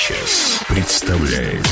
сейчас представляет.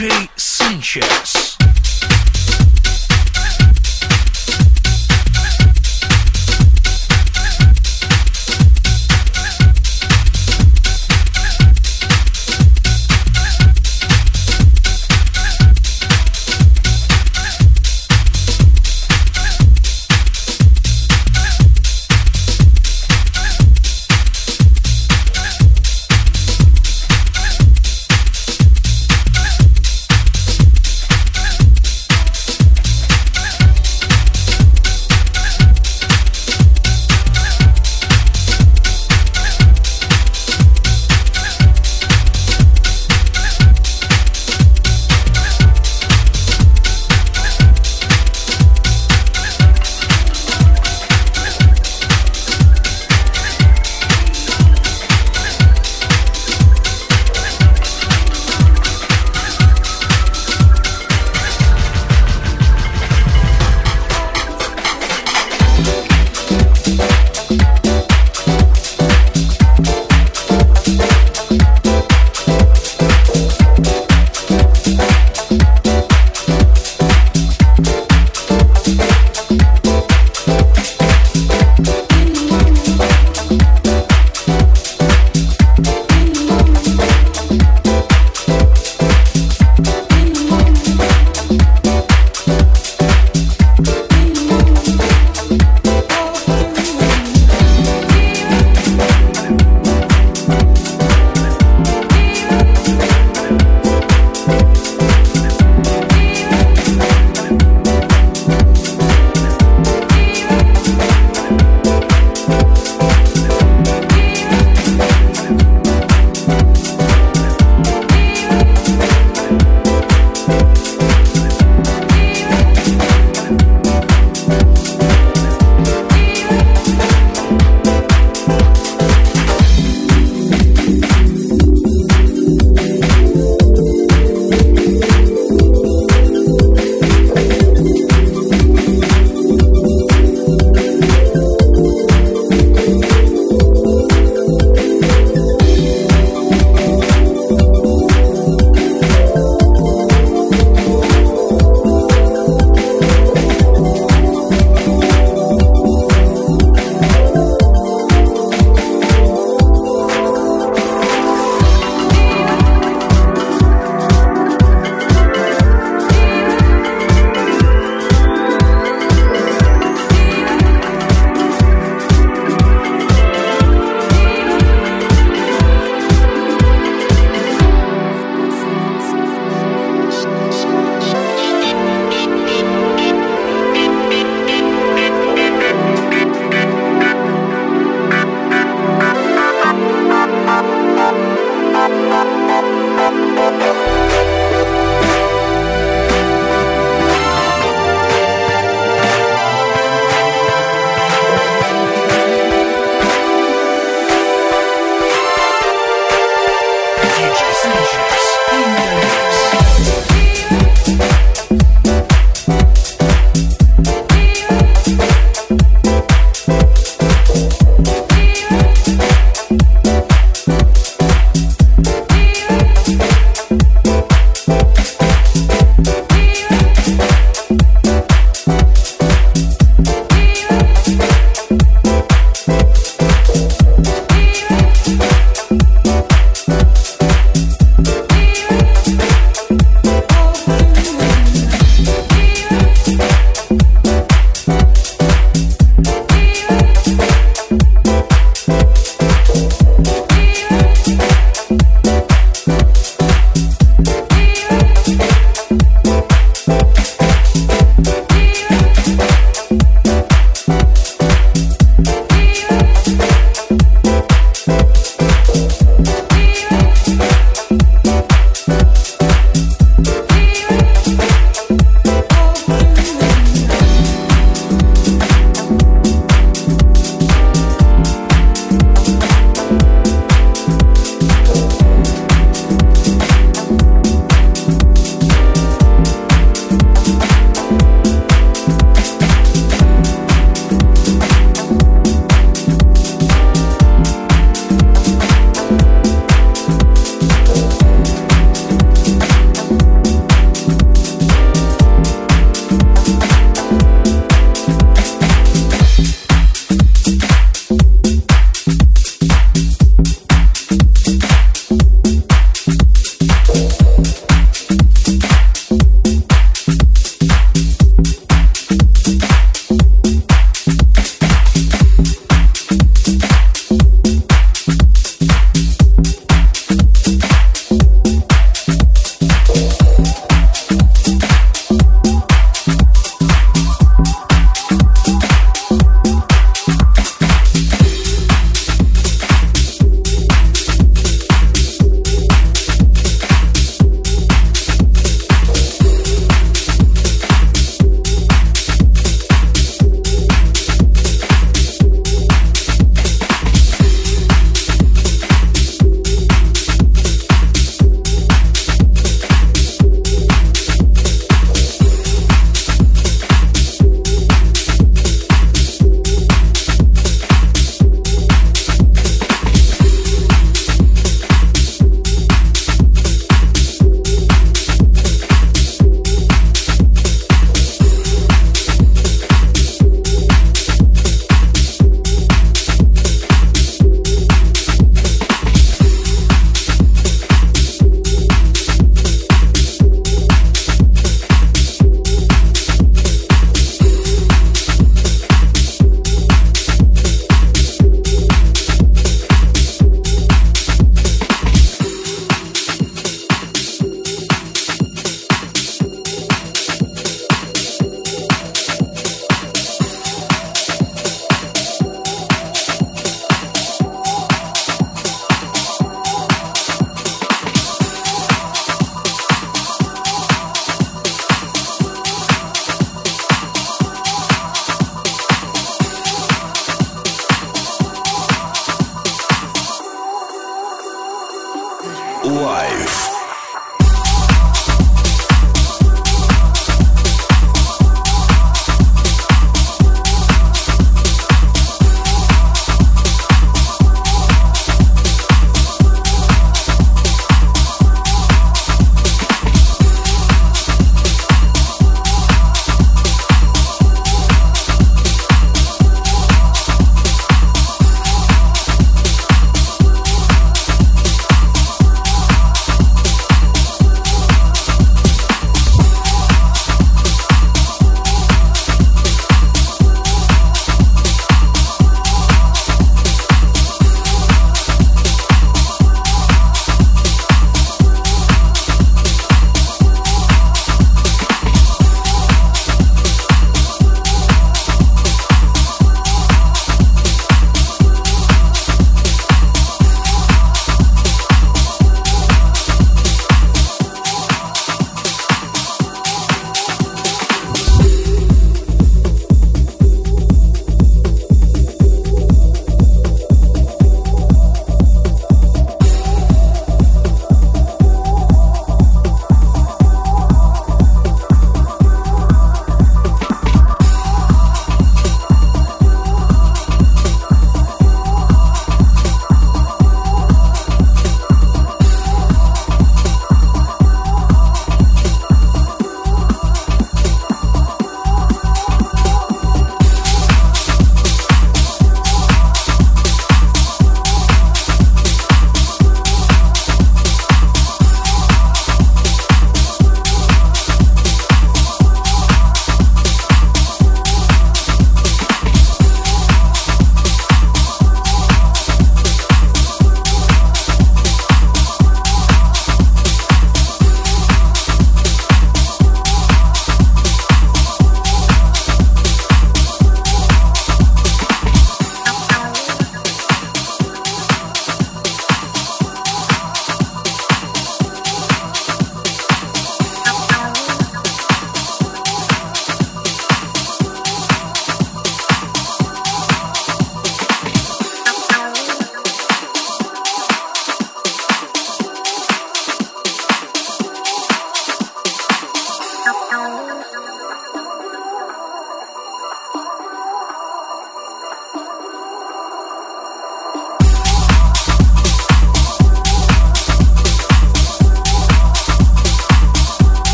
DJ Sanchez.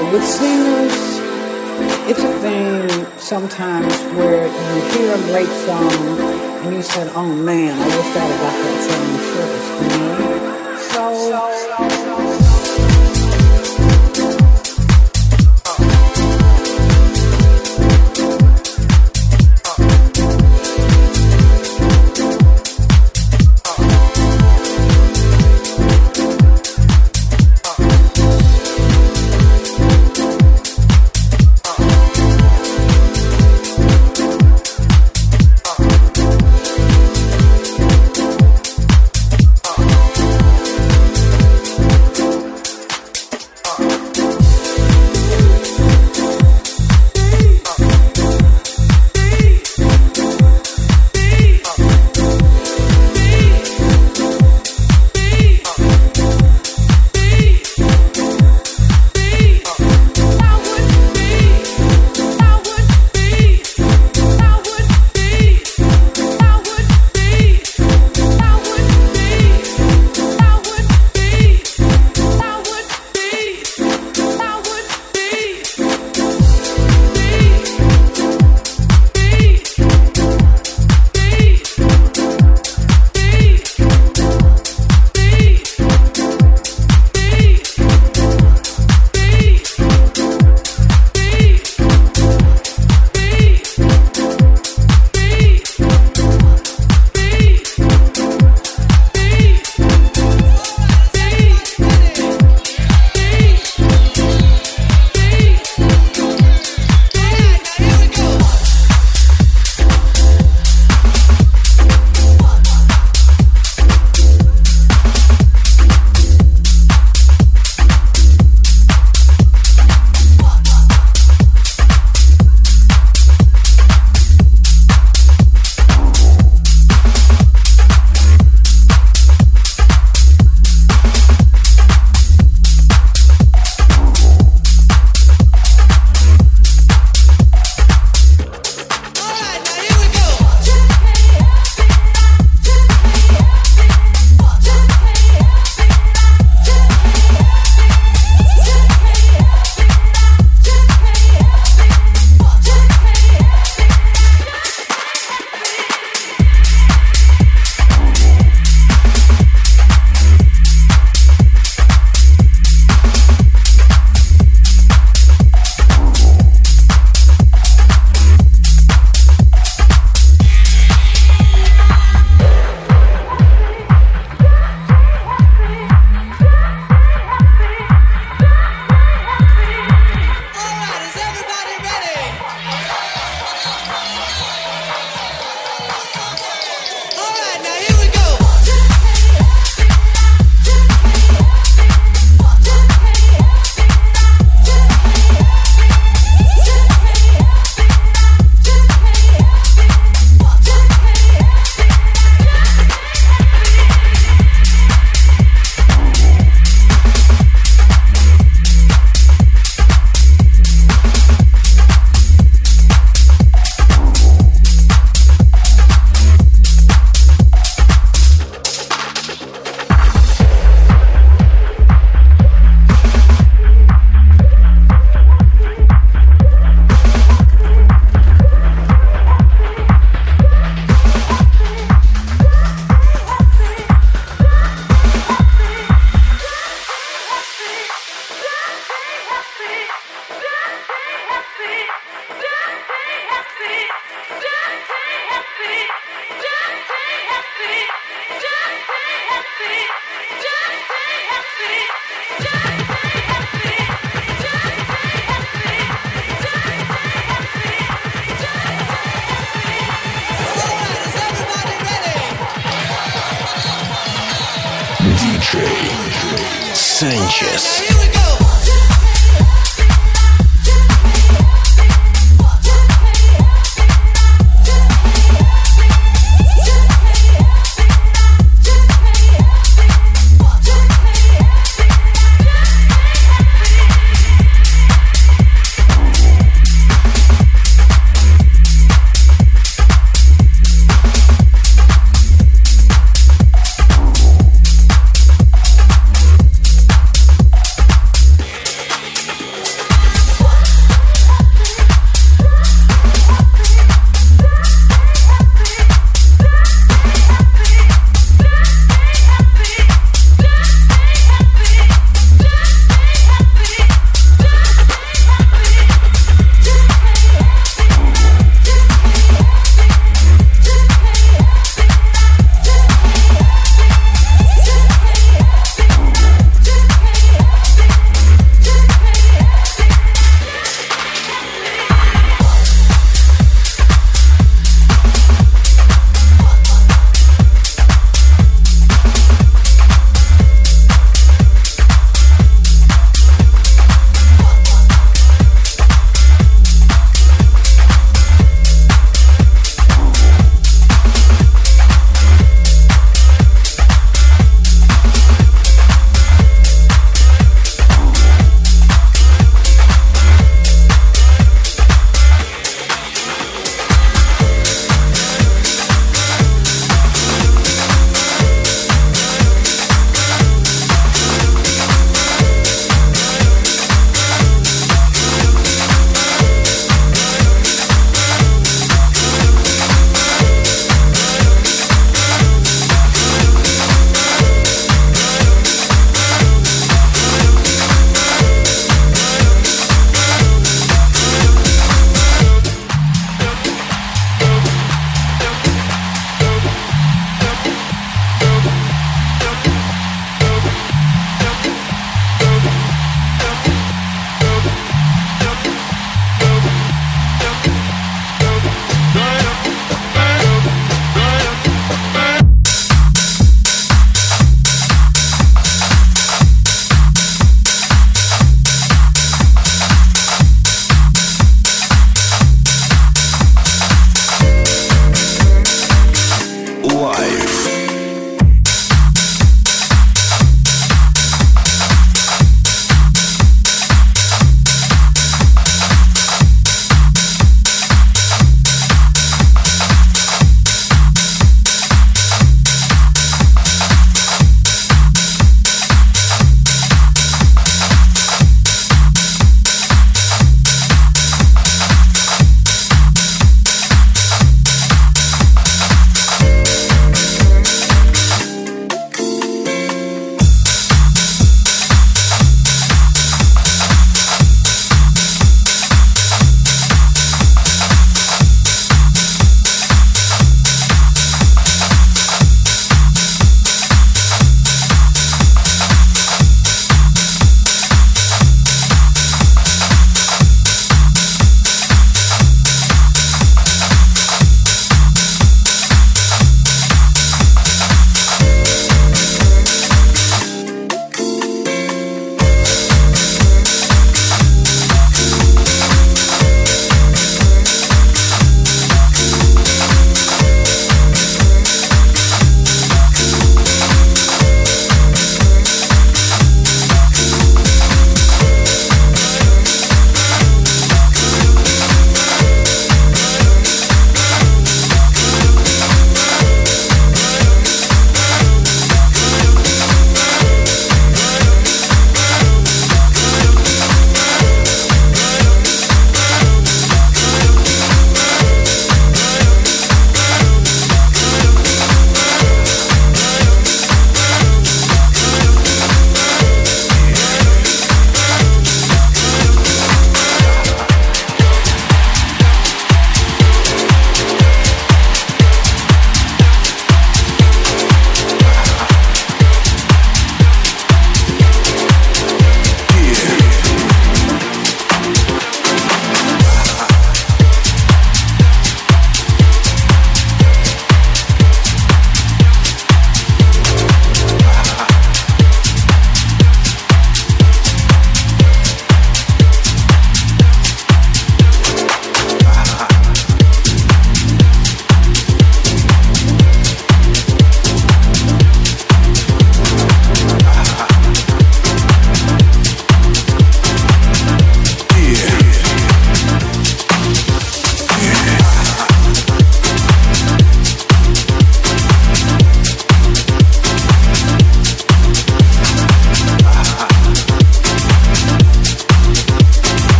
With singers, it's a thing sometimes where you hear a great song and you said, "Oh man, I wish have got that song first," you know. So,